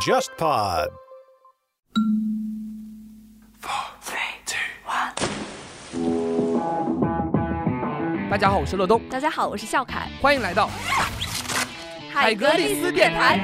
JustPod。大家好，我是乐东，大家好，我是笑凯，欢迎来到海格力斯电台。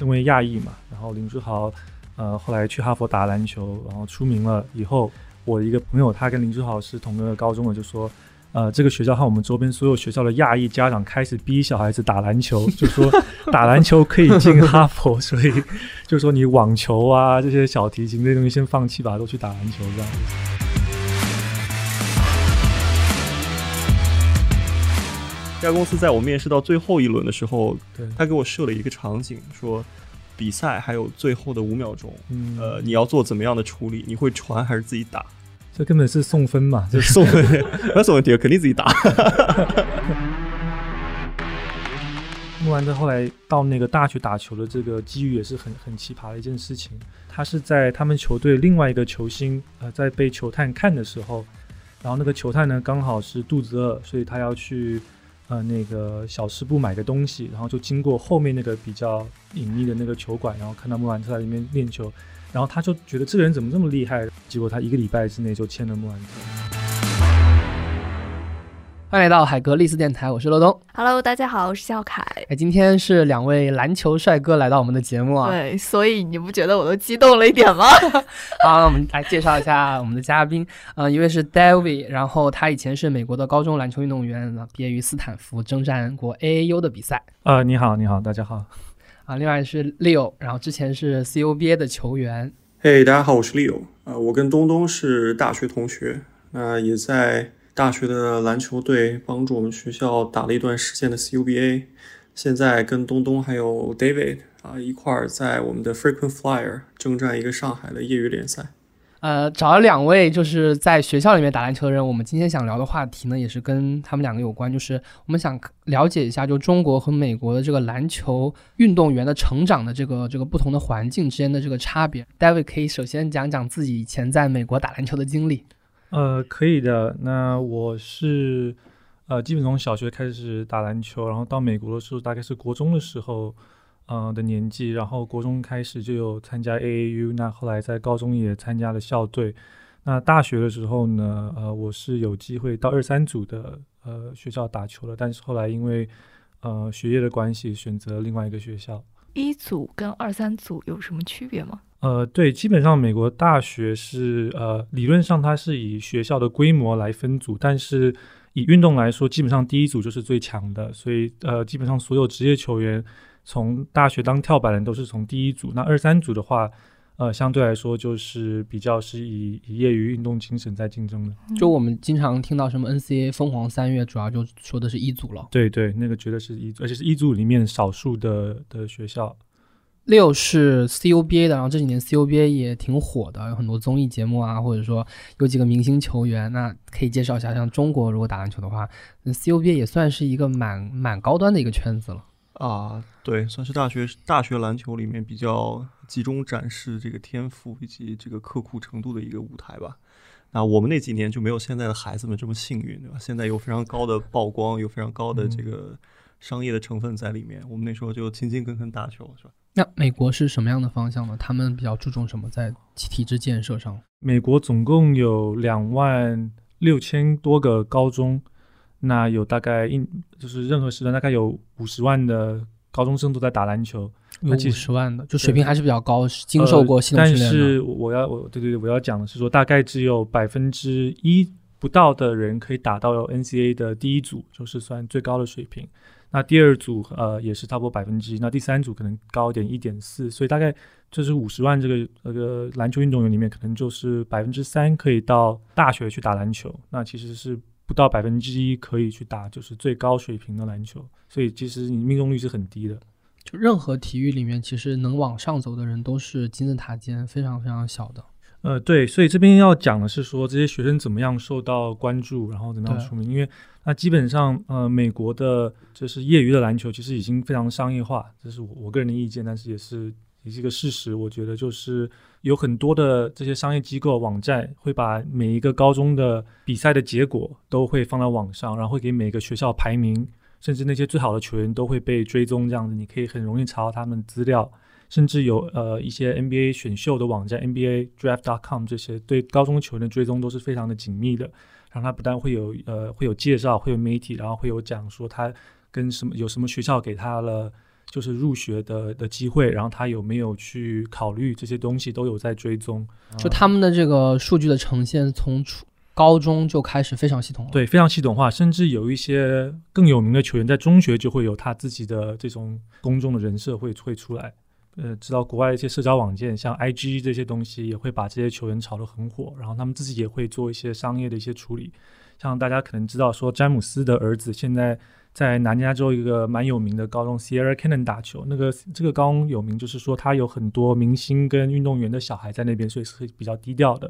因为亚裔嘛，然后林书豪，呃，后来去哈佛打篮球，然后出名了以后，我一个朋友他跟林书豪是同个高中的，就说，呃，这个学校和我们周边所有学校的亚裔家长开始逼小孩子打篮球，就说打篮球可以进哈佛，所以就说你网球啊这些小提琴这些东西先放弃吧，都去打篮球这样子。这家公司在我面试到最后一轮的时候，对，他给我设了一个场景，说比赛还有最后的五秒钟，嗯呃，你要做怎么样的处理？你会传还是自己打？这根本是送分嘛，就 就是送问题，不要送问题，肯定自己打。穆兰特后来到那个大学打球的这个机遇也是很很奇葩的一件事情。他是在他们球队另外一个球星呃在被球探看的时候，然后那个球探呢刚好是肚子饿，所以他要去呃那个小吃部买个东西，然后就经过后面那个比较隐秘的那个球馆，然后看到莫兰特在里面练球，然后他就觉得这个人怎么这么厉害，结果他一个礼拜之内就签了莫兰特。欢迎来到海格力斯电台，我是乐东。Hello，大家好，我是笑凯。哎，今天是两位篮球帅哥来到我们的节目啊。对，所以你不觉得我都激动了一点吗？好，那我们来介绍一下我们的嘉宾。呃，一位是 David，然后他以前是美国的高中篮球运动员，毕业于斯坦福，征战过 AAU 的比赛。呃，你好，你好，大家好。啊，另外是 Leo，然后之前是 CUBA 的球员。嘿大家好，我是 Leo，呃，我跟东东是大学同学，那也在大学的篮球队帮助我们学校打了一段时间的 CUBA，现在跟东东还有 David 啊一块儿在我们的 Frequent Flyer 征战一个上海的业余联赛。呃，找了两位就是在学校里面打篮球的人。我们今天想聊的话题呢，也是跟他们两个有关，就是我们想了解一下，就中国和美国的这个篮球运动员的成长的这个这个不同的环境之间的这个差别。David 可以首先讲讲自己以前在美国打篮球的经历。呃，可以的。那我是呃，基本从小学开始打篮球，然后到美国的时候，大概是国中的时候，呃的年纪，然后国中开始就有参加 AAU，那后来在高中也参加了校队。那大学的时候呢，呃，我是有机会到二三组的呃学校打球的，但是后来因为呃学业的关系，选择另外一个学校。一组跟二三组有什么区别吗？呃，对，基本上美国大学是呃，理论上它是以学校的规模来分组，但是以运动来说，基本上第一组就是最强的，所以呃，基本上所有职业球员从大学当跳板人都是从第一组。那二三组的话，呃，相对来说就是比较是以以业余运动精神在竞争的。就我们经常听到什么 NCAA 疯狂三月，主要就说的是一组了。对对，那个绝对是一组，而且是一组里面少数的的学校。六是 CUBA 的，然后这几年 CUBA 也挺火的，有很多综艺节目啊，或者说有几个明星球员。那可以介绍一下，像中国如果打篮球的话那，CUBA 也算是一个蛮蛮高端的一个圈子了。啊，对，算是大学大学篮球里面比较集中展示这个天赋以及这个刻苦程度的一个舞台吧。那我们那几年就没有现在的孩子们这么幸运，对吧？现在有非常高的曝光，有非常高的这个商业的成分在里面。我们那时候就勤勤恳恳打球，是吧？那美国是什么样的方向呢？他们比较注重什么在体制建设上？美国总共有两万六千多个高中，那有大概一就是任何时段大概有五十万的高中生都在打篮球，有五十万的，就水平还是比较高，是经受过系统呃训练的。但是我要我对对对，我要讲的是说，大概只有百分之一不到的人可以打到 NCAA 的第一组，就是算最高的水平。那第二组呃也是差不多百分之一，那第三组可能高一点一点四，所以大概就是五十万这个那个篮球运动员里面，可能就是百分之三可以到大学去打篮球，那其实是不到百分之一可以去打就是最高水平的篮球，所以其实你命中率是很低的。就任何体育里面，其实能往上走的人都是金字塔尖非常非常小的。呃，对，所以这边要讲的是说这些学生怎么样受到关注，然后怎么样出名，因为那基本上呃，美国的就是业余的篮球其实已经非常商业化，这是我我个人的意见，但是也是也是一个事实。我觉得就是有很多的这些商业机构网站会把每一个高中的比赛的结果都会放在网上，然后会给每个学校排名，甚至那些最好的球员都会被追踪，这样子你可以很容易查到他们资料。甚至有呃一些 NBA 选秀的网站 NBA Draft.com 这些对高中球员的追踪都是非常的紧密的。然后他不但会有呃会有介绍，会有媒体，然后会有讲说他跟什么有什么学校给他了就是入学的的机会，然后他有没有去考虑这些东西都有在追踪。就他们的这个数据的呈现，从初高中就开始非常系统化。对非常系统化，甚至有一些更有名的球员在中学就会有他自己的这种公众的人设会会出来。呃，知道国外一些社交网件，像 IG 这些东西，也会把这些球员炒得很火，然后他们自己也会做一些商业的一些处理。像大家可能知道，说詹姆斯的儿子现在在南加州一个蛮有名的高中 Sierra Canyon 打球，那个这个高中有名，就是说他有很多明星跟运动员的小孩在那边，所以是比较低调的。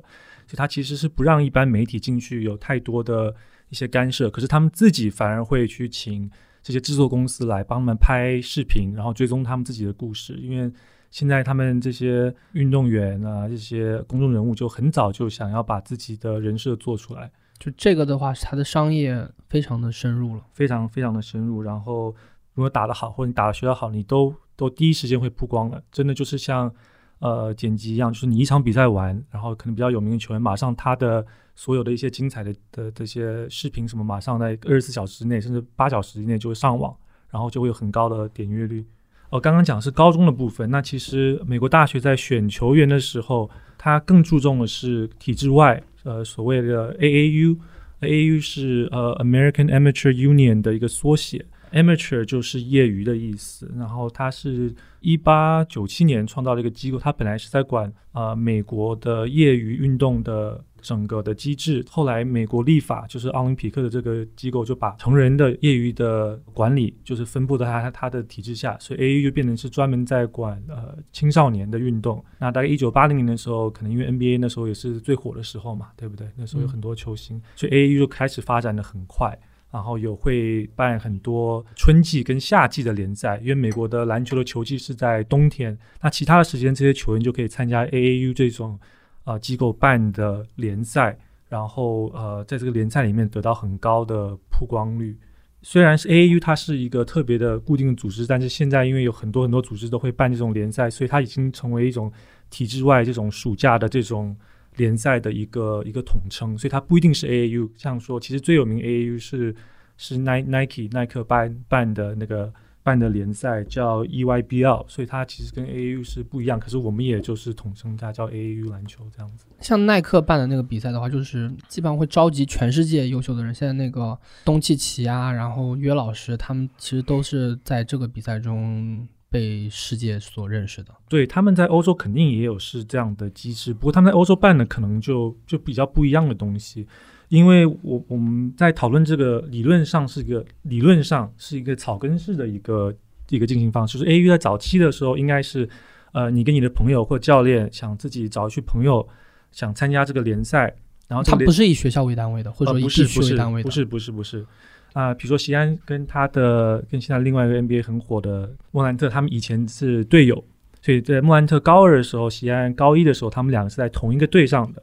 所以他其实是不让一般媒体进去有太多的一些干涉，可是他们自己反而会去请。这些制作公司来帮他们拍视频，然后追踪他们自己的故事。因为现在他们这些运动员啊，这些公众人物就很早就想要把自己的人设做出来。就这个的话，它的商业非常的深入了，非常非常的深入。然后如果打得好，或者你打的学得好，你都都第一时间会曝光了。真的就是像呃剪辑一样，就是你一场比赛完，然后可能比较有名的球员，马上他的。所有的一些精彩的的这些视频什么，马上在二十四小时之内，甚至八小时之内就会上网，然后就会有很高的点阅率。哦，刚刚讲是高中的部分，那其实美国大学在选球员的时候，它更注重的是体制外，呃，所谓的 AAU，AAU 是呃 American Amateur Union 的一个缩写，Amateur 就是业余的意思。然后它是一八九七年创造了一个机构，它本来是在管呃美国的业余运动的。整个的机制，后来美国立法就是奥林匹克的这个机构就把成人的业余的管理就是分布在他他的体制下，所以 AAU 就变成是专门在管呃青少年的运动。那大概一九八零年的时候，可能因为 NBA 那时候也是最火的时候嘛，对不对？那时候有很多球星，所以 AAU 就开始发展的很快，然后有会办很多春季跟夏季的联赛，因为美国的篮球的球季是在冬天，那其他的时间这些球员就可以参加 AAU 这种。啊，机构办的联赛，然后呃，在这个联赛里面得到很高的曝光率。虽然是 AAU，它是一个特别的固定的组织，但是现在因为有很多很多组织都会办这种联赛，所以它已经成为一种体制外这种暑假的这种联赛的一个一个统称。所以它不一定是 AAU。像说，其实最有名 AAU 是是 Nike 耐克办办的那个。办的联赛叫 EYBL，所以它其实跟 AAU 是不一样，可是我们也就是统称它叫 AAU 篮球这样子。像耐克办的那个比赛的话，就是基本上会召集全世界优秀的人。现在那个东契奇啊，然后约老师，他们其实都是在这个比赛中被世界所认识的。对，他们在欧洲肯定也有是这样的机制，不过他们在欧洲办的可能就就比较不一样的东西。因为我我们在讨论这个理论上是一个理论上是一个草根式的一个一个进行方式，就是 A U 在早期的时候应该是，呃，你跟你的朋友或教练想自己找一群朋友想参加这个联赛，然后它不是以学校为单位的，或者说以地区为单位的，不是不是不是啊，比如说西安跟他的跟现在另外一个 N B A 很火的莫兰特，他们以前是队友，所以在莫兰特高二的时候，西安高一的时候，他们两个是在同一个队上的，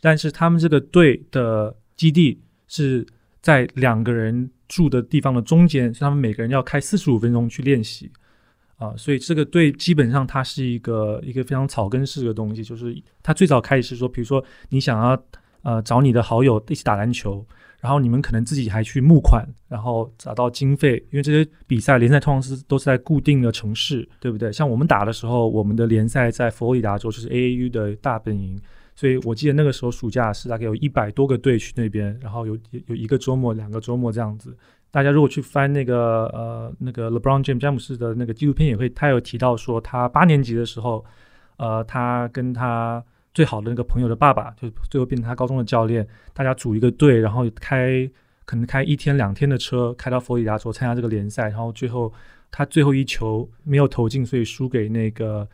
但是他们这个队的。基地是在两个人住的地方的中间，所以他们每个人要开四十五分钟去练习啊。所以这个队基本上它是一个一个非常草根式的东西，就是它最早开始是说，比如说你想要呃找你的好友一起打篮球，然后你们可能自己还去募款，然后找到经费，因为这些比赛联赛通常是都是在固定的城市，对不对？像我们打的时候，我们的联赛在佛罗里达州，就是 AAU 的大本营。所以我记得那个时候暑假是大概有一百多个队去那边，然后有有一个周末、两个周末这样子。大家如果去翻那个呃那个 LeBron James 詹姆斯的那个纪录片，也会他有提到说，他八年级的时候，呃，他跟他最好的那个朋友的爸爸，就最后变成他高中的教练，大家组一个队，然后开可能开一天两天的车，开到佛罗里达州参加这个联赛，然后最后他最后一球没有投进，所以输给那个。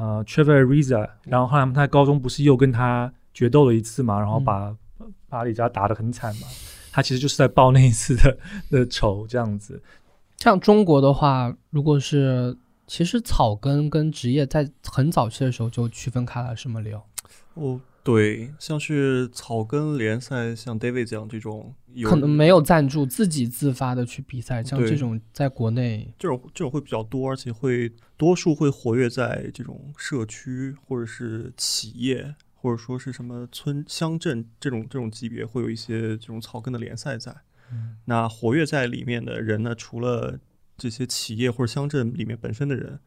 呃，Trevor Ariza，然后后来他在高中不是又跟他决斗了一次嘛，然后把巴里加打得很惨嘛。他其实就是在报那一次的的仇，这样子。像中国的话，如果是其实草根跟职业在很早期的时候就区分开来，是吗？刘哦，对，像是草根联赛，像 David 这样这种可能没有赞助，自己自发的去比赛，像这种在国内，这种这种会比较多，而且会多数会活跃在这种社区或者是企业，或者说是什么村乡镇这种这种级别，会有一些这种草根的联赛在。那活跃在里面的人呢，除了这些企业或者乡镇里面本身的人，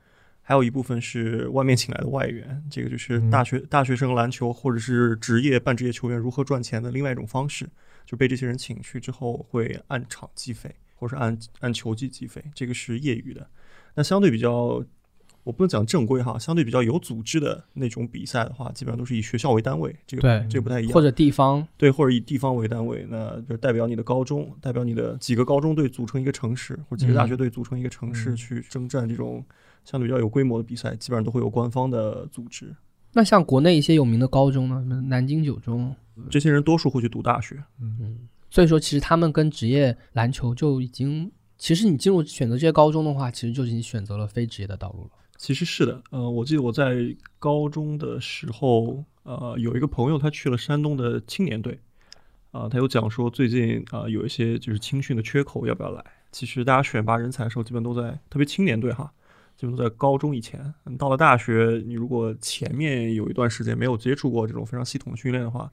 还有一部分是外面请来的外援。这个就是嗯大学、大学生篮球或者是职业半职业球员如何赚钱的另外一种方式，就被这些人请去之后会按场计费，或者是按按球季计费，这个是业余的。那相对比较，我不能讲正规哈，相对比较有组织的那种比赛的话，基本上都是以学校为单位，这个对这个不太一样，或者地方，对，或者以地方为单位，那就代表你的高中，代表你的几个高中队组成一个城市，或者几个大学队组成一个城市，嗯去征战这种相对比较有规模的比赛，基本上都会有官方的组织。那像国内一些有名的高中呢，什么南京九中，这些人多数会去读大学，嗯，所以说其实他们跟职业篮球就已经，其实你进入选择这些高中的话，其实就已经选择了非职业的道路了。其实是的，呃，我记得我在高中的时候，呃，有一个朋友他去了山东的青年队，啊、他有讲说最近啊、有一些就是青训的缺口，要不要来？其实大家选拔人才的时候，基本都在特别青年队哈，基本都在高中以前。嗯到了大学，你如果前面有一段时间没有接触过这种非常系统的训练的话，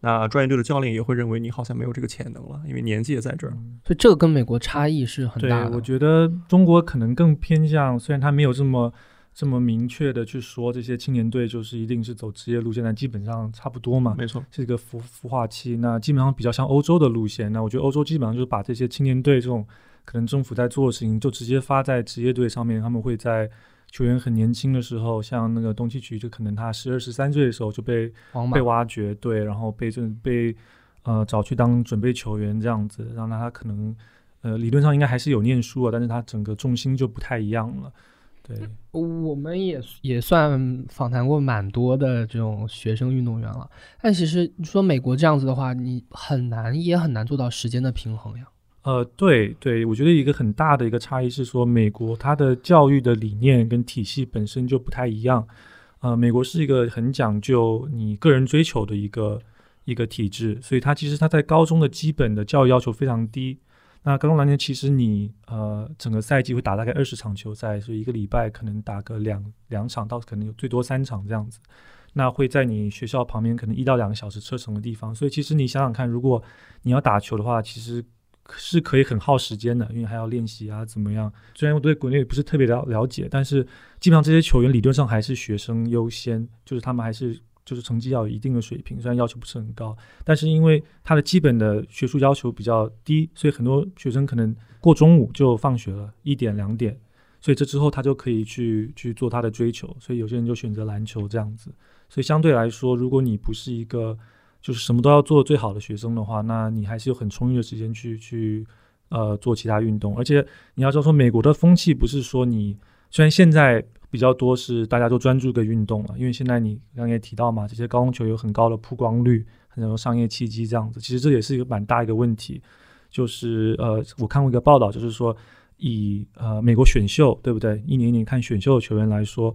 那专业队的教练也会认为你好像没有这个潜能了，因为年纪也在这儿。所以这个跟美国差异是很大，的。我觉得中国可能更偏向，虽然他没有这么这么明确的去说这些青年队就是一定是走职业路线，但基本上差不多嘛。没错，是一个孵孵化器，那基本上比较像欧洲的路线。那我觉得欧洲基本上就是把这些青年队这种可能政府在做的事情，就直接发在职业队上面。他们会在球员很年轻的时候，像那个东契奇，就可能他十二十三岁的时候就被被挖掘，对，然后被这被呃找去当准备球员这样子，让他可能呃理论上应该还是有念书啊，但是他整个重心就不太一样了。对，我们也也算访谈过蛮多的这种学生运动员了，但其实你说美国这样子的话，你很难也很难做到时间的平衡呀。呃，对对，我觉得一个很大的一个差异是说，美国它的教育的理念跟体系本身就不太一样。呃，美国是一个很讲究你个人追求的一个一个体制，所以它其实它在高中的基本的教育要求非常低。那高中篮球其实你呃整个赛季会打大概二十场球赛，所以一个礼拜可能打个两两场到可能有最多三场这样子。那会在你学校旁边可能一到两个小时车程的地方，所以其实你想想看，如果你要打球的话，其实是可以很耗时间的，因为还要练习啊，怎么样？虽然我对国内不是特别了了解，但是基本上这些球员理论上还是学生优先，就是他们还是就是成绩要有一定的水平，虽然要求不是很高，但是因为他的基本的学术要求比较低，所以很多学生可能过中午就放学了，一点两点，所以这之后他就可以去去做他的追求，所以有些人就选择篮球这样子。所以相对来说，如果你不是一个就是什么都要做最好的学生的话，那你还是有很充裕的时间去去呃做其他运动。而且你要知道说，美国的风气不是说你虽然现在比较多是大家都专注个运动了，因为现在你刚刚也提到嘛，这些高空球有很高的曝光率，很多商业契机这样子，其实这也是一个蛮大一个问题。就是呃，我看过一个报道，就是说以呃美国选秀对不对，一年一年看选秀的球员来说，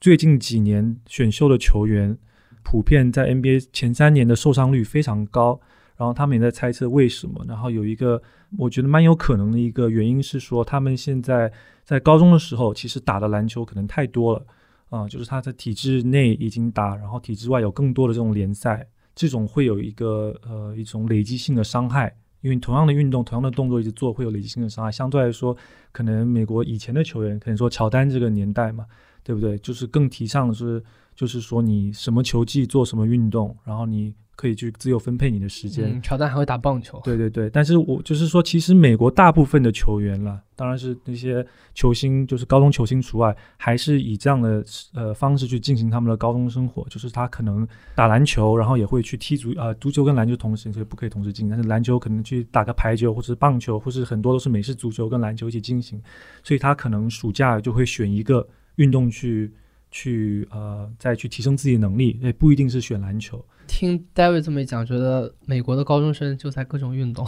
最近几年选秀的球员普遍在 NBA 前三年的受伤率非常高，然后他们也在猜测为什么。然后有一个我觉得蛮有可能的一个原因是说，他们现在在高中的时候其实打的篮球可能太多了啊、就是他在体制内已经打，然后体制外有更多的这种联赛，这种会有一个呃一种累积性的伤害。因为同样的运动、同样的动作一直做，会有累积性的伤害。相对来说，可能美国以前的球员，可能说乔丹这个年代嘛，对不对？就是更提倡的是，就是说你什么球技做什么运动，然后你可以去自由分配你的时间。嗯，乔丹还会打棒球。对对对，但是我就是说，其实美国大部分的球员了，当然是那些球星，就是高中球星除外，还是以这样的呃方式去进行他们的高中生活。就是他可能打篮球，然后也会去踢足呃足球跟篮球同时，所以不可以同时进行。但是篮球可能去打个排球或者是棒球，或是很多都是美式足球跟篮球一起进行，所以他可能暑假就会选一个运动去去呃再去提升自己的能力，也不一定是选篮球。听 David 这么一讲，觉得美国的高中生就在各种运动，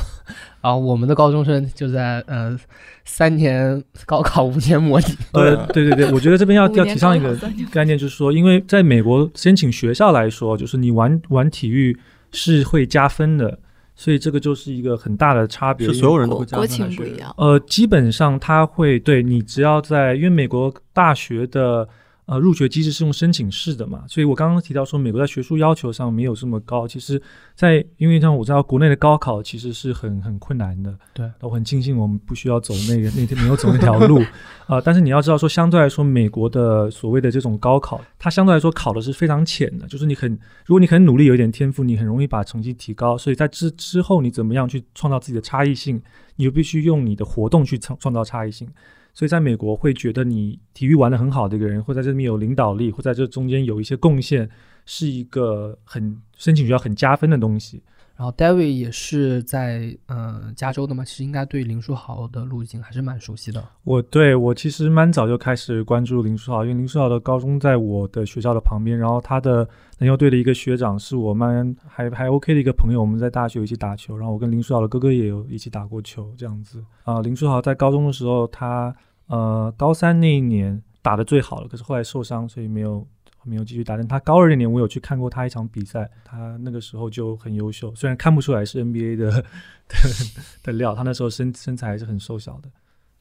然后我们的高中生就在呃三年高考五年模拟。呃，对对对，我觉得这边要要提倡一个概念，就是说，因为在美国申请学校来说，就是你玩玩体育是会加分的，所以这个就是一个很大的差别。是所有人都会加分国情不一样。呃，基本上他会对你只要在，因为美国大学的呃入学机制是用申请式的嘛，所以我刚刚提到说美国在学术要求上没有这么高。其实在，因为像我知道国内的高考其实是很很困难的，对我很庆幸我们不需要走那个那天没有走那条路啊、但是你要知道说，相对来说美国的所谓的这种高考，它相对来说考的是非常浅的，就是你很如果你很努力有一点天赋，你很容易把成绩提高。所以在之之后你怎么样去创造自己的差异性，你就必须用你的活动去创创造差异性。所以在美国会觉得你体育玩得很好的一个人，会在这里面有领导力，会在这中间有一些贡献，是一个很申请学校很加分的东西。然后 David 也是在呃加州的嘛，其实应该对林书豪的路径还是蛮熟悉的。我对我其实蛮早就开始关注林书豪，因为林书豪的高中在我的学校的旁边，然后他的篮球队的一个学长是我蛮还还 OK 的一个朋友，我们在大学一起打球，然后我跟林书豪的哥哥也有一起打过球，这样子啊、林书豪在高中的时候，他呃高三那一年打得最好了，可是后来受伤，所以没有没有继续打。但他高二那年我有去看过他一场比赛，他那个时候就很优秀，虽然看不出来是 NBA 的的 的料，他那时候身身材还是很瘦小的。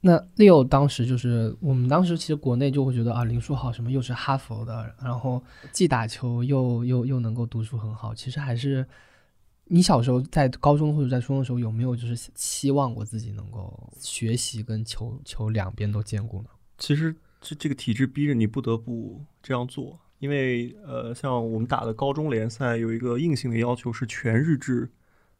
那 Leo 当时就是我们当时其实国内就会觉得啊，林书豪什么又是哈佛的，然后既打球又又又能够读书很好，其实还是你小时候在高中或者在初中的时候有没有就是期望过自己能够学习跟球球两边都兼顾呢？其实这这个体制逼着你不得不这样做，因为呃，像我们打的高中联赛有一个硬性的要求是全日制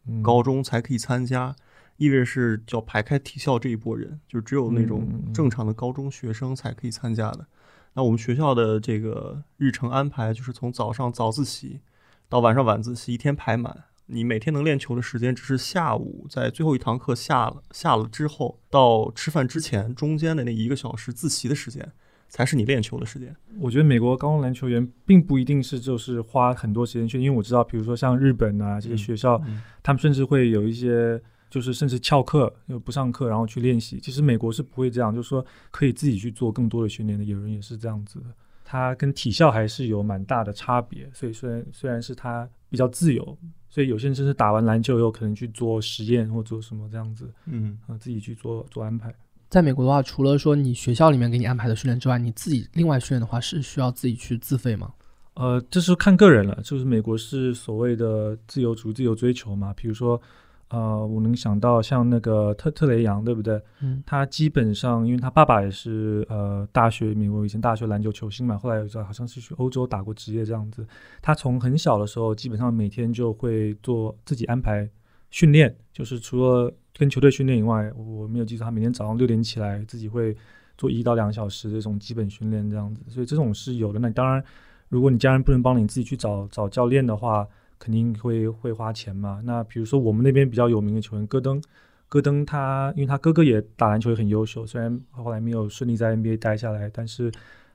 嗯高中才可以参加，意味着是叫排开体校这一波人，就只有那种嗯正常的高中学生才可以参加的。那我们学校的这个日程安排就是从早上早自习到晚上晚自习，一天排满。你每天能练球的时间只是下午在最后一堂课下了下了之后到吃饭之前中间的那一个小时自习的时间，才是你练球的时间。我觉得美国高中篮球员并不一定是就是花很多时间去，因为我知道，比如说像日本啊这些嗯学校，嗯他们甚至会有一些就是甚至翘课，就不上课，然后去练习。其实美国是不会这样，就是说可以自己去做更多的训练的。有人也是这样子的，他跟体校还是有蛮大的差别。所以虽然虽然是他比较自由，所以有些人甚至打完篮球以后可能去做实验或做什么这样子，嗯，啊、自己去做做安排。在美国的话，除了说你学校里面给你安排的训练之外，你自己另外训练的话是需要自己去自费吗？呃，这是看个人了，就是美国是所谓的自由主义、自由追求嘛。比如说，呃，我能想到像那个特特雷杨，对不对？嗯，他基本上，因为他爸爸也是呃大学美国以前大学篮球球星嘛，后来有好像是去欧洲打过职业这样子。他从很小的时候，基本上每天就会做自己安排训练，就是除了跟球队训练以外，我没有记错，他每天早上六点起来，自己会做一到两小时这种基本训练这样子。所以这种是有的。那当然，如果你家人不能帮你自己去找找教练的话，肯定会会花钱嘛。那比如说我们那边比较有名的球员戈登，戈登他因为他哥哥也打篮球也很优秀，虽然后来没有顺利在 NBA 待下来，但是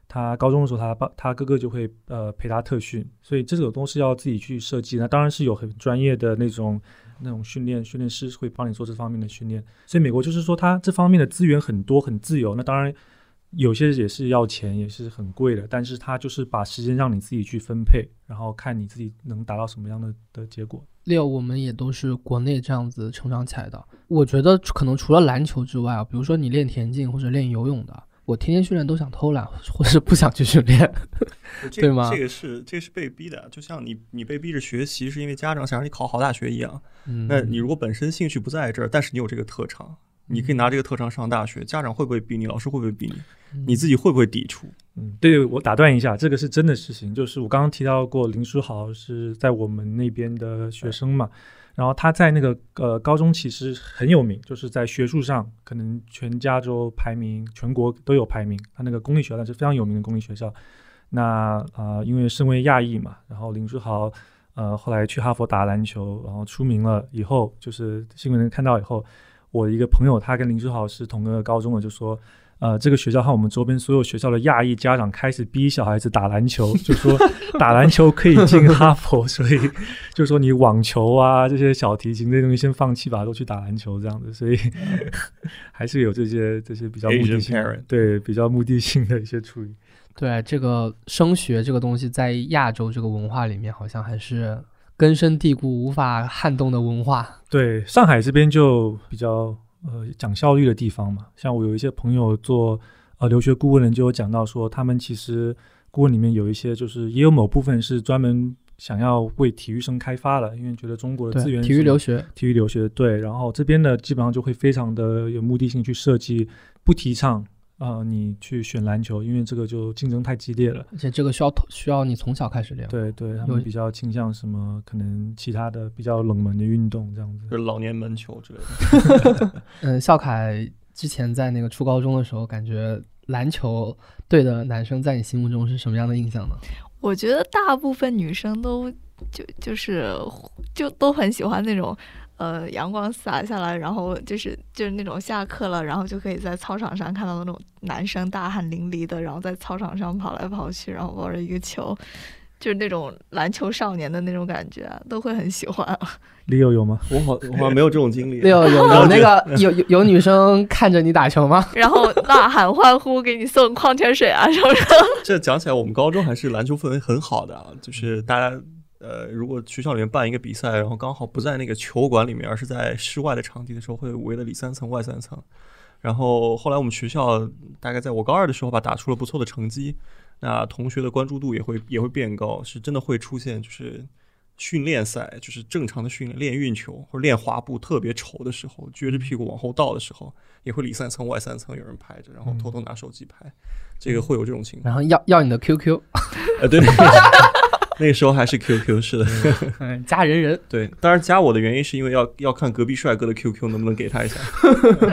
他高中的时候他爸他哥哥就会呃陪他特训，所以这种都是要自己去设计。那当然是有很专业的那种那种训练训练师会帮你做这方面的训练。所以美国就是说它这方面的资源很多很自由。那当然有些也是要钱，也是很贵的，但是它就是把时间让你自己去分配，然后看你自己能达到什么样的的结果。六，我们也都是国内这样子成长起来的。我觉得可能除了篮球之外啊，比如说你练田径或者练游泳的，我天天训练都想偷懒，或者是不想去训练。这对吗这个是这个是被逼的，就像你你被逼着学习，是因为家长想让你考好大学一样。嗯，那你如果本身兴趣不在这儿，但是你有这个特长，你可以拿这个特长上大学，家长会不会逼你？老师会不会逼你？你自己会不会抵触？嗯，对，我打断一下，这个是真的事情，就是我刚刚提到过林书豪是在我们那边的学生嘛，然后他在那个呃高中其实很有名，就是在学术上可能全加州排名、全国都有排名，他那个公立学校是非常有名的公立学校。那啊、因为身为亚裔嘛，然后林书豪呃后来去哈佛打篮球，然后出名了以后，就是新闻人看到以后，我一个朋友他跟林书豪是同个高中的，就说。呃，这个学校和我们周边所有学校的亚裔家长开始逼小孩子打篮球，就说打篮球可以进哈佛，所以就说你网球啊这些小提琴这些东西先放弃吧，都去打篮球这样子，所以 还是有这些这些比较目的性对比较目的性的一些处理。对这个升学这个东西，在亚洲这个文化里面，好像还是根深蒂固、无法撼动的文化。对，上海这边就比较呃讲效率的地方嘛，像我有一些朋友做呃留学顾问的就有讲到说，他们其实顾问里面有一些就是也有某部分是专门想要为体育生开发的，因为觉得中国的资对，源体育留学，体育留学对，然后这边的基本上就会非常的有目的性去设计，不提倡呃你去选篮球，因为这个就竞争太激烈了。而且这个需要需要你从小开始练。对对，他们比较倾向什么可能其他的比较冷门的运动这样子。就是老年门球之类的。嗯，笑凯之前在那个初高中的时候，感觉篮球队的男生在你心目中是什么样的印象呢？我觉得大部分女生都就就是就都很喜欢那种。呃，阳光洒下来，然后就是就是那种下课了，然后就可以在操场上看到那种男生大汗淋漓的，然后在操场上跑来跑去，然后抱着一个球，就是那种篮球少年的那种感觉，都会很喜欢。李友有吗？我好我好像没有这种经历。有有有那个有有有女生看着你打球吗？然后呐喊欢呼，给你送矿泉水啊什么的。这讲起来，我们高中还是篮球氛围很好的啊，就是大家呃，如果学校里面办一个比赛，然后刚好不在那个球馆里面，而是在室外的场地的时候，会围的里三层外三层。然后后来我们学校大概在我高二的时候吧，打出了不错的成绩，那同学的关注度也会 也会变高，是真的会出现就是训练赛，就是正常的训练练运球或者练滑步特别丑的时候，撅着屁股往后倒的时候，也会里三层外三层有人拍着，然后偷偷拿手机拍，这个会有这种情况。然后要要你的 QQ，呃，对，那个时候还是 QQ，是的，嗯，加人人。对。当然加我的原因是因为要要看隔壁帅哥的 QQ 能不能给他一下。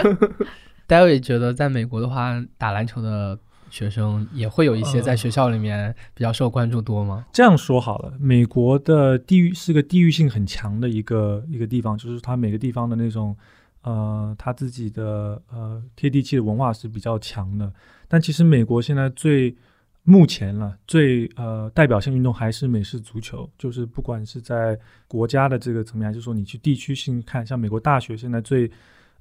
David 觉得在美国的话，打篮球的学生也会有一些在学校里面比较受关注多吗？这样说好了，美国的地域是个地域性很强的一个一个地方，就是它每个地方的那种呃，它自己的呃贴地气的文化是比较强的。但其实美国现在最目前了最呃代表性运动还是美式足球，就是不管是在国家的这个层面，还是说你去地区性看，像美国大学现在最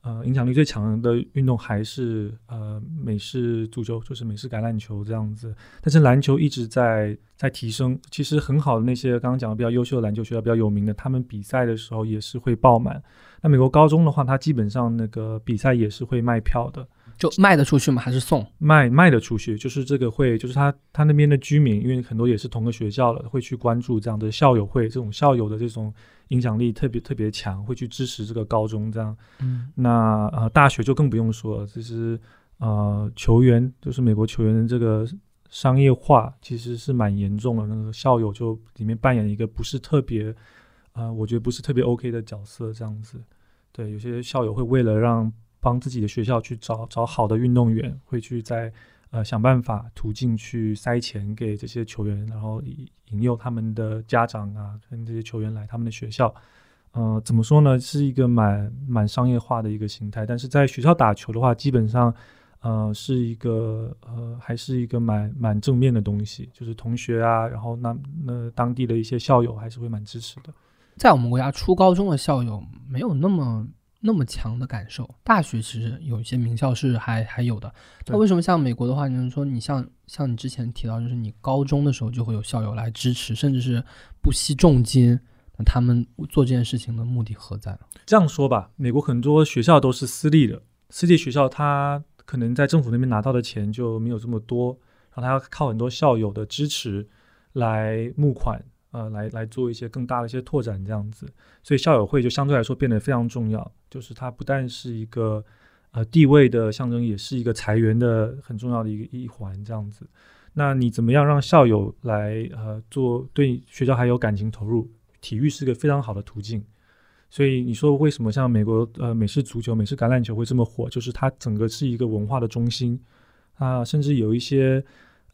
呃影响力最强的运动还是呃美式足球，就是美式橄榄球这样子。但是篮球一直在在提升，其实很好的那些刚刚讲的比较优秀的篮球学校比较有名的，他们比赛的时候也是会爆满。那美国高中的话，它基本上那个比赛也是会卖票的。就卖得出去吗？还是送？卖卖得出去，就是这个会，就是他他那边的居民，因为很多也是同个学校的，会去关注这样的校友会，这种校友的这种影响力特别特别强，会去支持这个高中这样。嗯，那呃大学就更不用说了，就是呃球员，就是美国球员的这个商业化其实是蛮严重的，那个校友就里面扮演一个不是特别呃，我觉得不是特别 OK 的角色这样子。对，有些校友会为了让帮自己的学校去找找好的运动员，会去在呃想办法途径去塞钱给这些球员，然后引诱他们的家长啊跟这些球员来他们的学校。呃，怎么说呢？是一个蛮蛮商业化的一个形态，但是在学校打球的话，基本上呃是一个呃还是一个蛮蛮正面的东西，就是同学啊，然后那那当地的一些校友还是会蛮支持的。在我们国家初高中的校友没有那么那么强的感受，大学其实有一些名校是还还有的。那为什么像美国的话，你能说你像像你之前提到，就是你高中的时候就会有校友来支持，甚至是不惜重金，那他们做这件事情的目的何在呢？这样说吧，美国很多学校都是私立的，私立学校它可能在政府那边拿到的钱就没有这么多，然后它要靠很多校友的支持来募款，呃，来来做一些更大的一些拓展这样子，所以校友会就相对来说变得非常重要，就是它不但是一个呃地位的象征，也是一个裁员的很重要的一个一环这样子。那你怎么样让校友来呃做对学校还有感情投入？体育是个非常好的途径。所以你说为什么像美国呃美式足球、美式橄榄球会这么火？就是它整个是一个文化的中心啊，甚至有一些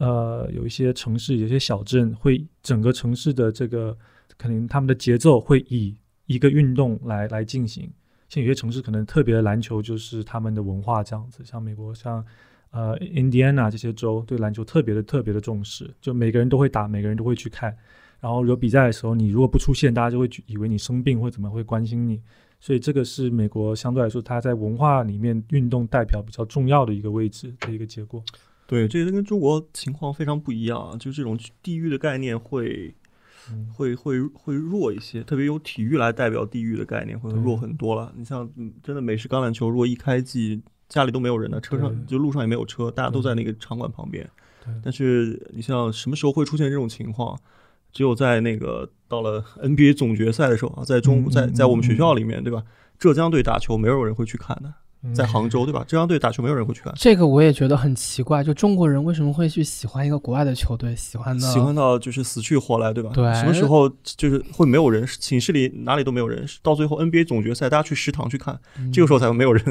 呃有一些城市、有些小镇会整个城市的这个可能他们的节奏会以一个运动来来进行。像有些城市可能特别篮球就是他们的文化这样子，像美国像呃印第安纳这些州对篮球特别的特别的重视，就每个人都会打，每个人都会去看。然后有比赛的时候，你如果不出现，大家就会以为你生病或怎么会关心你。所以这个是美国相对来说，它在文化里面运动代表比较重要的一个位置的一个结果。对，这个跟中国情况非常不一样啊，就这种地域的概念会会会会弱一些，特别有体育来代表地域的概念会弱很多了。你像真的美式橄榄球，如果一开季家里都没有人的，车上就路上也没有车，大家都在那个场馆旁边。但是你像什么时候会出现这种情况？只有在那个到了 NBA 总决赛的时候啊，在中在在我们学校里面，对吧？浙江队打球，没有人会去看的。在杭州，对吧？浙江队打球，没有人会去看。这个我也觉得很奇怪，就中国人为什么会去喜欢一个国外的球队？喜欢的喜欢到就是死去活来，对吧？对。什么时候就是会没有人？寝室里哪里都没有人。到最后 NBA 总决赛，大家去食堂去看，这个时候才会没有人，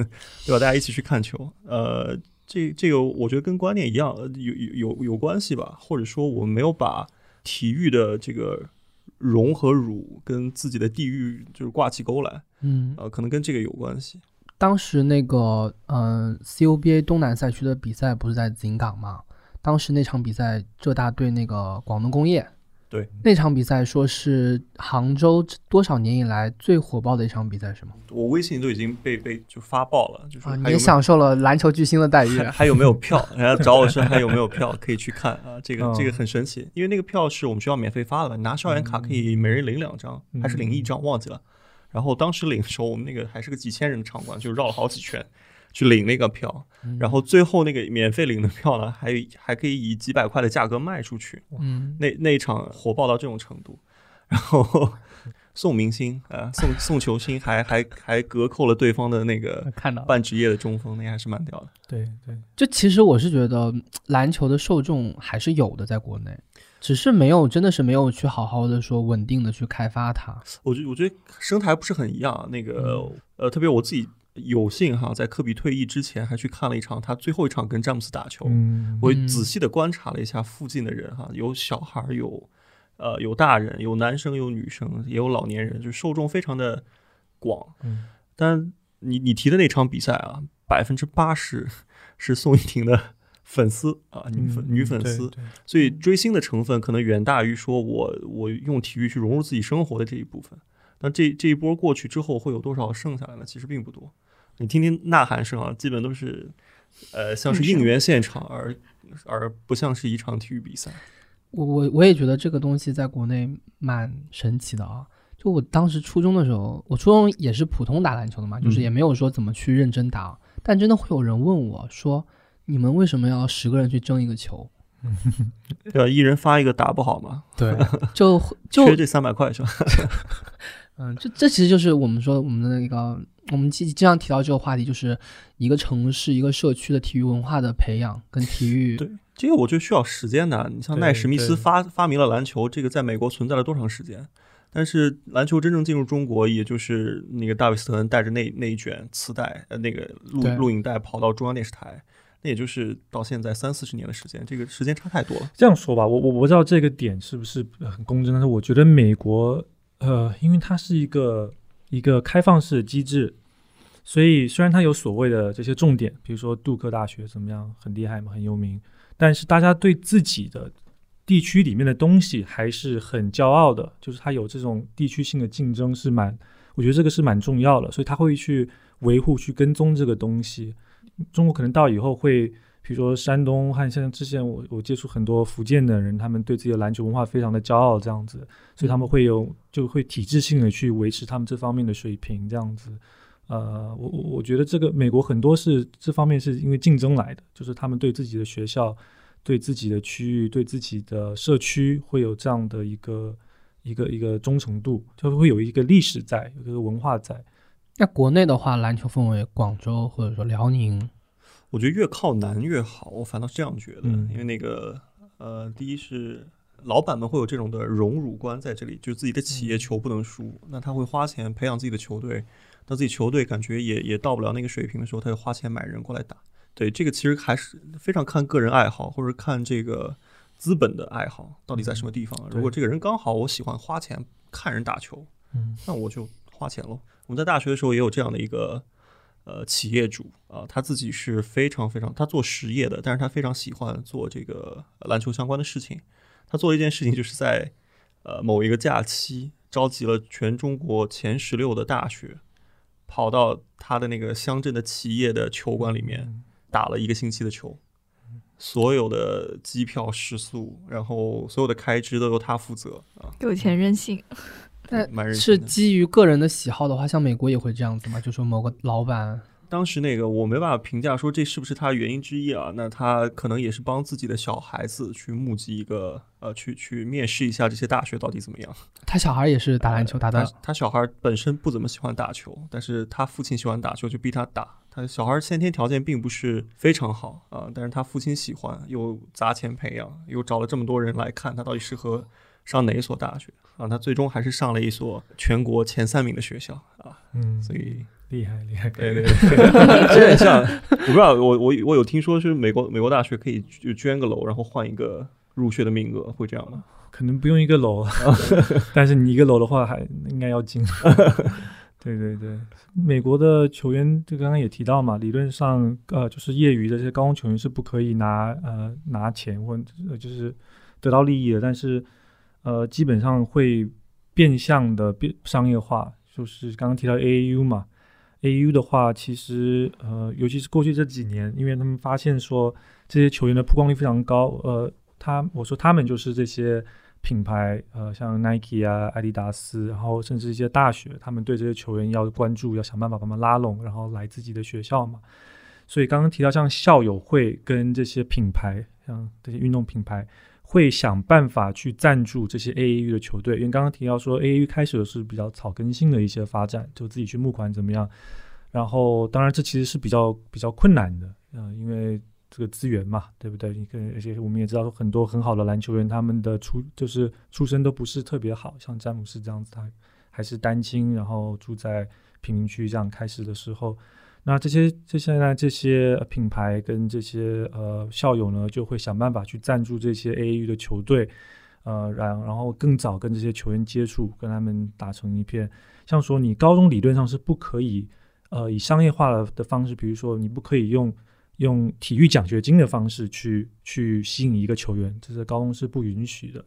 对吧？大家一起去看球。呃，这这个我觉得跟观念一样，有有有有关系吧？或者说我们没有把。体育的这个荣和辱跟自己的地域就是挂起钩来，嗯，呃，可能跟这个有关系。当时那个，嗯，CUBA 东南赛区的比赛不是在井冈吗？当时那场比赛，浙大对那个广东工业。对那场比赛，说是杭州多少年以来最火爆的一场比赛，是吗？我微信都已经被被就发爆了，就是你享受了篮球巨星的待遇。还有没有 票？人家找我说还有没有票可以去看啊？这个这个很神奇，因为那个票是我们学校免费发的，你拿校园卡可以每人领两张，还是领一张忘记了。然后当时领的时候，我们那个还是个几千人的场馆，就绕了好几圈。去领那个票，然后最后那个免费领的票呢，还还可以以几百块的价格卖出去。嗯，那那一场火爆到这种程度，然后 送明星啊，送送球星，还还还隔扣了对方的那个 看到半职业的中锋，那还是蛮屌的。对对，就其实我是觉得篮球的受众还是有的，在国内，只是没有真的是没有去好好的说稳定的去开发它。我觉我觉得生态不是很一样，那个呃，特别我自己。有幸哈，在科比退役之前，还去看了一场他最后一场跟詹姆斯打球。我仔细的观察了一下附近的人哈，有小孩，有呃有大人，有男生，有女生，也有老年人，就受众非常的广。但你你提的那场比赛啊，百分之八十是宋一婷的粉丝啊，女粉女粉丝，所以追星的成分可能远大于说我我用体育去融入自己生活的这一部分。那这这一波过去之后，会有多少剩下来呢？其实并不多。你听听呐喊声啊，基本都是，呃，像是应援现场，而而不像是一场体育比赛。我我我也觉得这个东西在国内蛮神奇的啊。就我当时初中的时候，我初中也是普通打篮球的嘛，就是也没有说怎么去认真打。但真的会有人问我说：“你们为什么要十个人去争一个球？” 对吧？一人发一个打不好吗？对，就就缺这三百块是吧？嗯，这这其实就是我们说我们的那个，我们经经常提到这个话题，就是一个城市、一个社区的体育文化的培养跟体育。对，这个我觉得需要时间的。你像奈史密斯发发明了篮球，这个在美国存在了多长时间？但是篮球真正进入中国，也就是那个大卫斯特恩带着那那一卷磁带，呃，那个录录影带跑到中央电视台，那也就是到现在三四十年的时间，这个时间差太多了。这样说吧，我我我不知道这个点是不是很公正，但是我觉得美国。呃，因为它是一个一个开放式的机制，所以虽然它有所谓的这些重点，比如说杜克大学怎么样很厉害嘛，很有名，但是大家对自己的地区里面的东西还是很骄傲的，就是它有这种地区性的竞争是蛮，我觉得这个是蛮重要的，所以他会去维护、去跟踪这个东西。中国可能到以后会。比如说山东，和像之前我我接触很多福建的人，他们对自己的篮球文化非常的骄傲，这样子，所以他们会有就会体制性的去维持他们这方面的水平，这样子。呃，我我我觉得这个美国很多是这方面是因为竞争来的，就是他们对自己的学校、对自己的区域、对自己的社区会有这样的一个一个一个忠诚度，就会有一个历史在，有一个文化在。那国内的话，篮球氛围，广州或者说辽宁。我觉得越靠南越好，我反倒是这样觉得，因为那个呃，第一是老板们会有这种的荣辱观在这里，就是自己的企业球不能输，那他会花钱培养自己的球队，当自己球队感觉也也到不了那个水平的时候，他就花钱买人过来打。对，这个其实还是非常看个人爱好，或者看这个资本的爱好到底在什么地方。如果这个人刚好我喜欢花钱看人打球，嗯，那我就花钱喽。我们在大学的时候也有这样的一个。呃企业主啊，他自己是非常非常他做实业的，但是他非常喜欢做这个篮球相关的事情。他做了一件事情，就是在呃某一个假期，召集了全中国前十六的大学，跑到他的那个乡镇的企业的球馆里面打了一个星期的球。所有的机票、食宿，然后所有的开支都由他负责啊，有钱任性。那是基于个人的喜好的话，像美国也会这样子吗？就说某个老板，当时那个我没办法评价说这是不是他原因之一啊，那他可能也是帮自己的小孩子去募集一个呃，去去面试一下这些大学到底怎么样。他小孩也是打篮球打他的，他小孩本身不怎么喜欢打球，但是他父亲喜欢打球，就逼他打。他小孩先天条件并不是非常好啊、但是他父亲喜欢，又砸钱培养，又找了这么多人来看他到底适合上哪一所大学啊。他最终还是上了一所全国前三名的学校啊，嗯，所以厉害厉害，对对对，有点 像，我不知道，我我我有听说是美国美国大学可以就捐个楼，然后换一个入学的名额，会这样吗？可能不用一个楼，但是你一个楼的话还应该要进。对对对，美国的球员就刚刚也提到嘛，理论上呃就是业余的这些高中球员是不可以拿呃拿钱或者呃就是得到利益的，但是呃基本上会变相的变商业化，就是刚刚提到 AAU 嘛，AAU 的话其实呃尤其是过去这几年，因为他们发现说这些球员的曝光率非常高，呃他我说他们就是这些。品牌，呃，像 Nike 啊、阿迪达斯，然后甚至一些大学，他们对这些球员要关注，要想办法把他们拉拢，然后来自己的学校嘛。所以刚刚提到像校友会跟这些品牌，像这些运动品牌，会想办法去赞助这些 AAU 的球队。因为刚刚提到说 AAU 开始的是比较草根性的一些发展，就自己去募款怎么样。然后当然这其实是比较比较困难的，嗯、因为这个资源嘛，对不对？你跟而且我们也知道很多很好的篮球员，他们的出就是出身都不是特别好，像詹姆斯这样子，他还是单亲，然后住在贫民区这样开始的时候，那这些这现在这些品牌跟这些呃校友呢，就会想办法去赞助这些 AAU 的球队，呃，然然后更早跟这些球员接触，跟他们打成一片。像说你高中理论上是不可以呃以商业化的的方式，比如说你不可以用。用体育奖学金的方式去去吸引一个球员，这是高中是不允许的。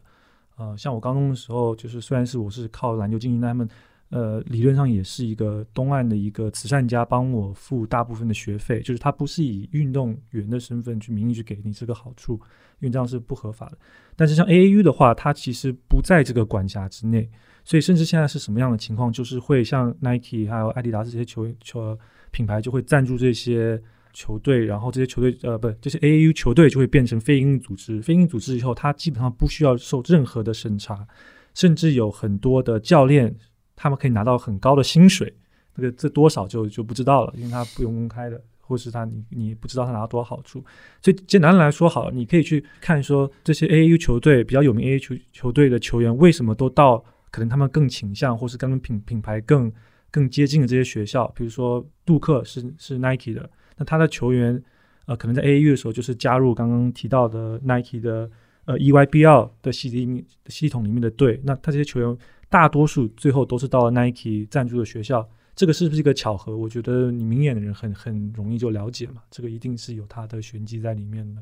呃，像我高中的时候，就是虽然是我是靠篮球经营，但他们呃理论上也是一个东岸的一个慈善家帮我付大部分的学费，就是他不是以运动员的身份去名义去给你这个好处，因为这样是不合法的。但是像 AAU 的话，它其实不在这个管辖之内，所以甚至现在是什么样的情况，就是会像 Nike 还有阿迪达斯这些球球品牌就会赞助这些。球队，然后这些球队，呃，不，这些 AAU 球队就会变成非营利组织。非营利组织以后，它基本上不需要受任何的审查，甚至有很多的教练，他们可以拿到很高的薪水。这个这多少就就不知道了，因为他不用公开的，或是他你你不知道他拿到多少好处。所以简单来说，好，你可以去看说这些 AAU 球队比较有名 AAU 球球队的球员为什么都到可能他们更倾向，或是跟品品牌更更接近的这些学校，比如说杜克是是 Nike 的。那他的球员，呃，可能在 AAU 的时候就是加入刚刚提到的 Nike 的呃 EYBL 的系里系统里面的队。那他这些球员大多数最后都是到了 Nike 赞助的学校，这个是不是一个巧合？我觉得你明眼的人很很容易就了解嘛，这个一定是有它的玄机在里面的。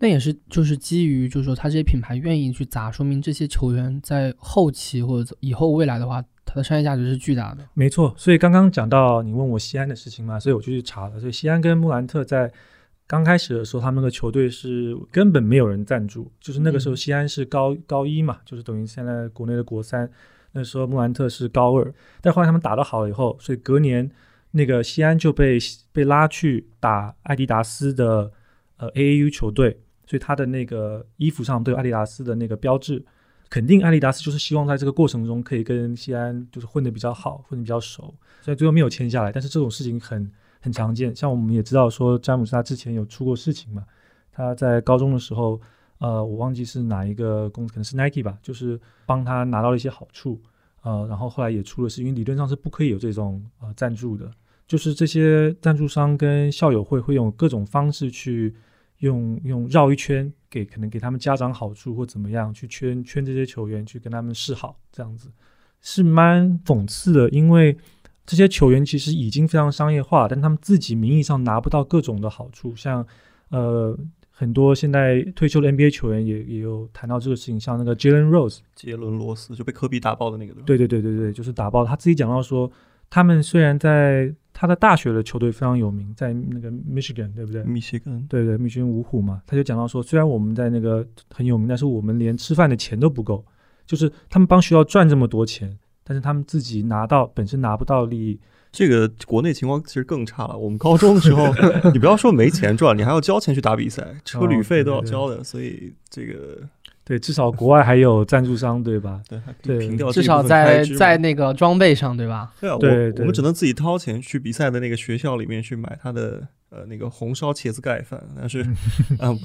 那也是就是基于就是说他这些品牌愿意去砸，说明这些球员在后期或者以后未来的话，它的商业价值是巨大的。没错，所以刚刚讲到你问我西安的事情嘛，所以我就去查了。所以西安跟穆兰特在刚开始的时候，他们的球队是根本没有人赞助，就是那个时候西安是高、高一嘛，就是等于现在国内的国三。那时候穆兰特是高二，但后来他们打得好了以后，所以隔年那个西安就被被拉去打艾迪达斯的呃 AAU 球队，所以他的那个衣服上都有艾迪达斯的那个标志。肯定阿迪达斯就是希望在这个过程中可以跟西安就是混得比较好，混得比较熟，所以最后没有签下来。但是这种事情很很常见，像我们也知道说詹姆斯他之前有出过事情嘛，他在高中的时候，呃，我忘记是哪一个公司，可能是 Nike 吧，就是帮他拿到了一些好处，呃，然后后来也出了事，因为理论上是不可以有这种呃赞助的，就是这些赞助商跟校友会会用各种方式去用用绕一圈。给可能给他们家长好处或怎么样去圈圈这些球员去跟他们示好，这样子是蛮讽刺的。因为这些球员其实已经非常商业化，但他们自己名义上拿不到各种的好处，像呃很多现在退休的 NBA 球员也也有谈到这个事情，像那个 Jalen Rose，杰伦罗斯就被科比打爆的那个，对对对对对，就是打爆他自己讲到说，他们虽然在他的大学的球队非常有名，在那个 Michigan，对不对？密歇根，对对，密歇根五虎嘛，他就讲到说，虽然我们在那个很有名，但是我们连吃饭的钱都不够，就是他们帮学校赚这么多钱，但是他们自己拿到本身拿不到利益。这个国内情况其实更差了。我们高中的时候，你不要说没钱赚，你还要交钱去打比赛，车旅费都要交的，所以这个对，至少国外还有赞助商，对吧？对还可以至少在在那个装备上，对吧？对啊，对我我们只能自己掏钱去比赛的那个学校里面去买他的呃那个红烧茄子盖饭，但是 嗯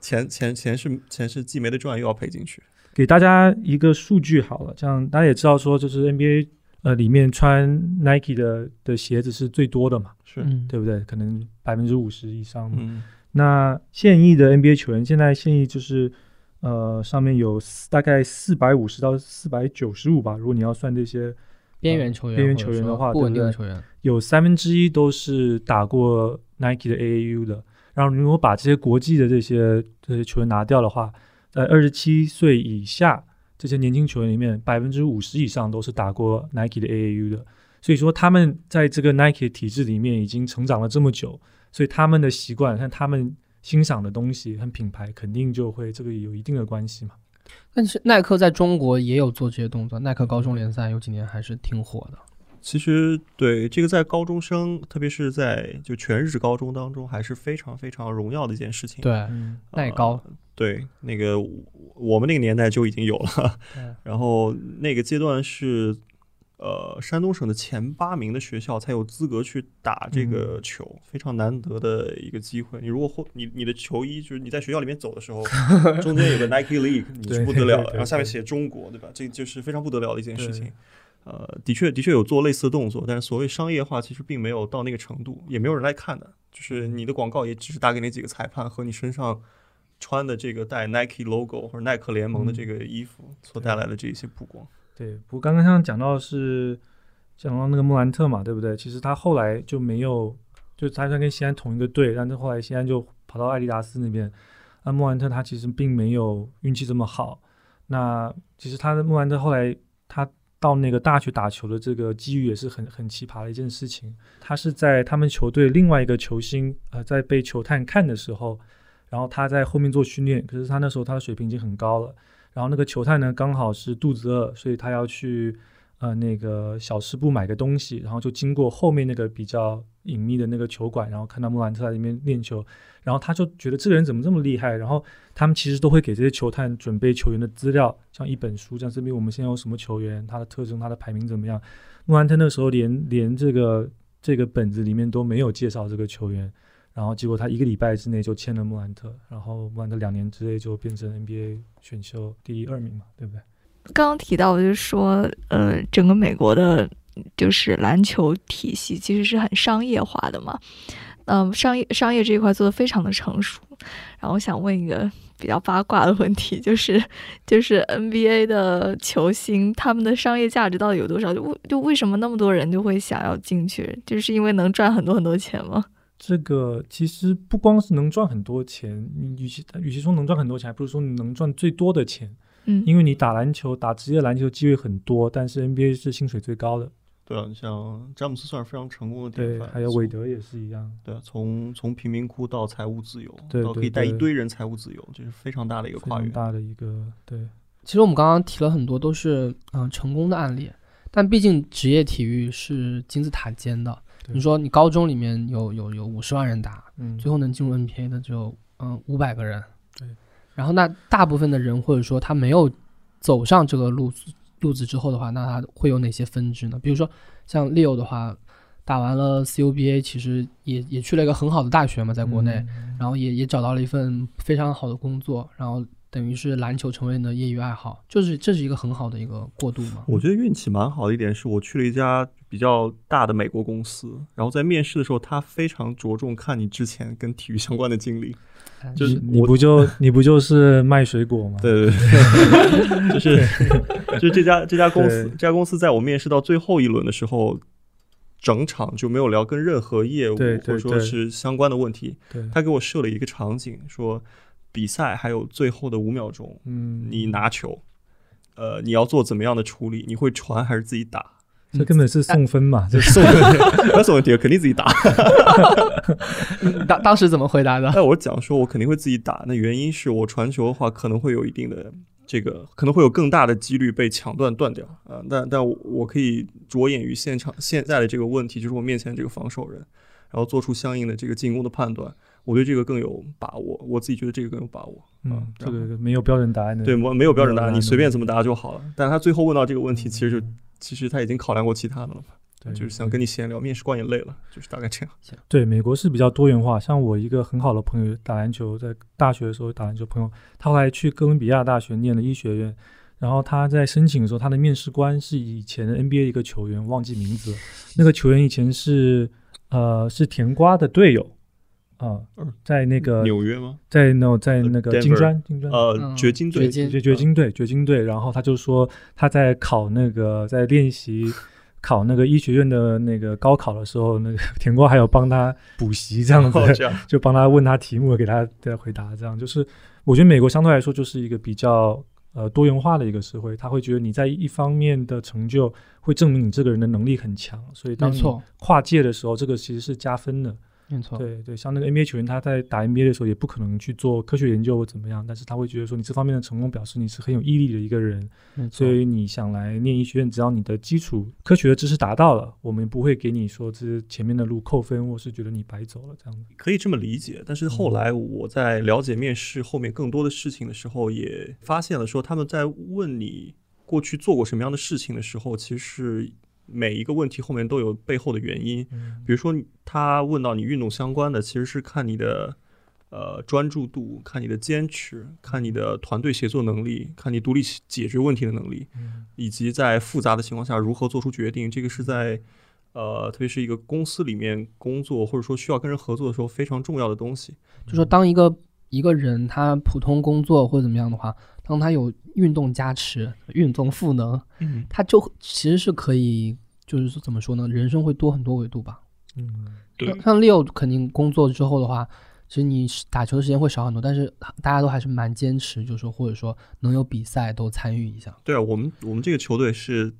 钱钱钱是钱是既没得赚又要赔进去。给大家一个数据好了，这样大家也知道说，就是 NBA 呃里面穿 Nike 的的鞋子是最多的嘛，是嗯，对不对？可能百分之五十以上嘛。嗯，那现役的 NBA 球员，现在现役就是呃上面有大概四百五十到四百九十五吧，如果你要算这些，边缘球员，边缘球员的话说不稳定的对不球员，有三分之一都是打过 Nike 的 AAU 的。然后如果把这些国际的这些这些球员拿掉的话，在二十七岁以下这些年轻球员里面，百分之五十以上都是打过 Nike 的 AAU 的。所以说他们在这个 Nike 体制里面已经成长了这么久，所以他们的习惯和他们欣赏的东西和品牌肯定就会这个有一定的关系嘛。但是耐克在中国也有做这些动作，耐克高中联赛有几年还是挺火的。其实对这个在高中生，特别是在就全日制高中当中，还是非常非常荣耀的一件事情。对，嗯，耐高，对，那个我们那个年代就已经有了，然后那个阶段是。呃，山东省的前八名的学校才有资格去打这个球，非常难得的一个机会。你如果获你你的球衣就是你在学校里面走的时候，中间有个 Nike League，你是不得了的，然后下面写中国，对吧？这就是非常不得了的一件事情对。呃，的确的确有做类似的动作，但是所谓商业化其实并没有到那个程度，也没有人来看的。就是你的广告也只是打给那几个裁判和你身上穿的这个带 Nike logo 或者耐克联盟的这个衣服所带来的这一些曝光。对，不过刚刚像讲到是讲到那个莫兰特嘛，对不对？其实他后来就没有，就他虽然跟西安同一个队，但是后来西安就跑到艾迪达斯那边。那莫兰特他其实并没有运气这么好。那其实他的莫兰特后来他到那个大学打球的这个机遇也是很很奇葩的一件事情。他是在他们球队另外一个球星呃在被球探看的时候，然后他在后面做训练，可是他那时候他的水平已经很高了。然后那个球探呢，刚好是肚子饿，所以他要去呃那个小吃部买个东西，然后就经过后面那个比较隐秘的那个球馆，然后看到莫兰特在里面练球，然后他就觉得这个人怎么这么厉害，然后他们其实都会给这些球探准备球员的资料，像一本书，像这边我们现在有什么球员，他的特征，他的排名怎么样。莫兰特那时候连连这个这个本子里面都没有介绍这个球员。然后结果他一个礼拜之内就签了莫兰特，然后莫兰特两年之内就变成 NBA 选秀第二名嘛，对不对？刚刚提到，就是说，呃，整个美国的，就是篮球体系其实是很商业化的嘛。嗯、商业商业这一块做的非常的成熟。然后我想问一个比较八卦的问题，就是 就是 NBA 的球星他们的商业价值到底有多少？就为就为什么那么多人就会想要进去？就是因为能赚很多很多钱吗？这个其实不光是能赚很多钱，与其与其说能赚很多钱，还不如说你能赚最多的钱。嗯，因为你打篮球，打职业篮球机会很多，但是 NBA 是薪水最高的。对啊，像詹姆斯算是非常成功的典对，范，还有韦德也是一样。对啊，从从贫民窟到财务自由，对到可以带一堆人财务自由，这是非常大的一个跨越。大的一个对，其实我们刚刚提了很多都是嗯、呃成功的案例，但毕竟职业体育是金字塔尖的。你说你高中里面有有有五十万人打，嗯，最后能进入 NBA 的只有嗯五百个人。对，然后那大部分的人或者说他没有走上这个路子路子之后的话，那他会有哪些分支呢？比如说像 Leo 的话，打完了 CUBA，其实也也去了一个很好的大学嘛，在国内，嗯然后也也找到了一份非常好的工作，然后等于是篮球成为你的业余爱好，就是这是一个很好的一个过渡嘛。我觉得运气蛮好的一点是我去了一家比较大的美国公司，然后在面试的时候，他非常着重看你之前跟体育相关的经历。哎就是你不就 你不就是卖水果吗？对对对，就是就是这家这家公司这家公司在我面试到最后一轮的时候，整场就没有聊跟任何业务或者说是相关的问题。他给我设了一个场景，说比赛还有最后的五秒钟，嗯，你拿球，呃，你要做怎么样的处理？你会传还是自己打？这根本是送分嘛，这 送问题，不要送问题，肯定自己打。嗯 当当时怎么回答的？但我讲说，我肯定会自己打。那原因是我传球的话，可能会有一定的这个，可能会有更大的几率被抢断断掉啊、但但我我可以着眼于现场现在的这个问题，就是我面前这个防守人，然后做出相应的这个进攻的判断。我对这个更有把握，我自己觉得这个更有把握。嗯啊，这然后个没有标准答案的，对，我没有标准答案你随便怎么答就好了。但他最后问到这个问题，其实就其实他已经考量过其他的了嘛，对就是想跟你闲聊，面试官也累了，就是大概这样。对，美国是比较多元化。像我一个很好的朋友打篮球，在大学的时候打篮球，朋友他后来去哥伦比亚大学念了医学院，然后他在申请的时候，他的面试官是以前的 NBA 一个球员，忘记名字了。那个球员以前是呃是甜瓜的队友啊、嗯在那个纽约吗？在 no，在那个金砖金砖呃，嗯。掘金队。掘，金。掘掘金队，掘金队，然后他就说他在考那个在练习考那个医学院的那个高考的时候，那个田瓜还有帮他补习这样子。就帮他问他题目，给他给他回答，这样。就是我觉得美国相对来说就是一个比较呃多元化的一个社会，他会觉得你在一方面的成就会证明你这个人的能力很强，所以当你，跨界的时候，这个其实是加分的。没错。对对，像那个 NBA 球员，他在打 NBA 的时候也不可能去做科学研究或怎么样，但是他会觉得说你这方面的成功表示你是很有毅力的一个人，所以你想来念医学院，只要你的基础科学的知识达到了，我们不会给你说这前面的路扣分，或是觉得你白走了这样子。可以这么理解，但是后来我在了解面试后面更多的事情的时候，也发现了说他们在问你过去做过什么样的事情的时候，其实是每一个问题后面都有背后的原因。嗯比如说他问到你运动相关的，其实是看你的呃专注度，看你的坚持，看你的团队协作能力，看你独立解决问题的能力，嗯以及在复杂的情况下如何做出决定。这个是在呃，特别是一个公司里面工作，或者说需要跟人合作的时候非常重要的东西。就说当一个一个人他普通工作或者怎么样的话，当他有运动加持、运动赋能，嗯，他就其实是可以，就是说怎么说呢，人生会多很多维度吧。嗯，对像像 Leo 肯定工作之后的话，其实你打球的时间会少很多，但是大家都还是蛮坚持，就是说或者说能有比赛都参与一下。对啊，我们我们这个球队是。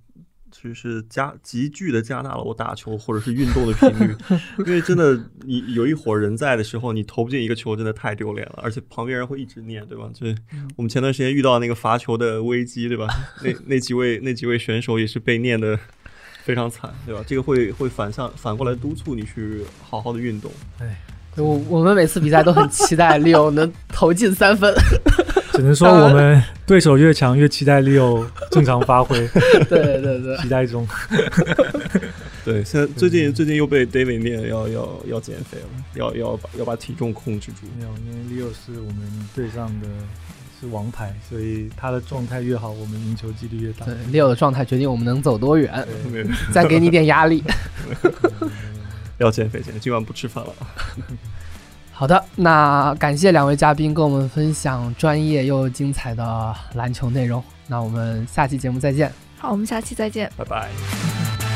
就是加急剧的加大了我打球或者是运动的频率，因为真的你有一伙人在的时候，你投不进一个球真的太丢脸了，而且旁边人会一直念，对吧？就是我们前段时间遇到那个罚球的危机，对吧？那那几位那几位选手也是被念的非常惨，对吧？这个会会反向反过来督促你去好好的运动。哎我我们每次比赛都很期待 Leo 能投进三分。只能说我们对手越强，越期待 Leo 正常发挥，对对对，期待中。对，现在最近最近又被 David 念要要要减肥了，要要把要把体重控制住。没有，因为 Leo 是我们队上的是王牌，所以他的状态越好，我们赢球几率越大。对 Leo 的状态决定我们能走多远，对没有再给你点压力。要减肥减肥，今晚不吃饭了。好的，那感谢两位嘉宾跟我们分享专业又精彩的篮球内容。那我们下期节目再见。好，我们下期再见。拜拜。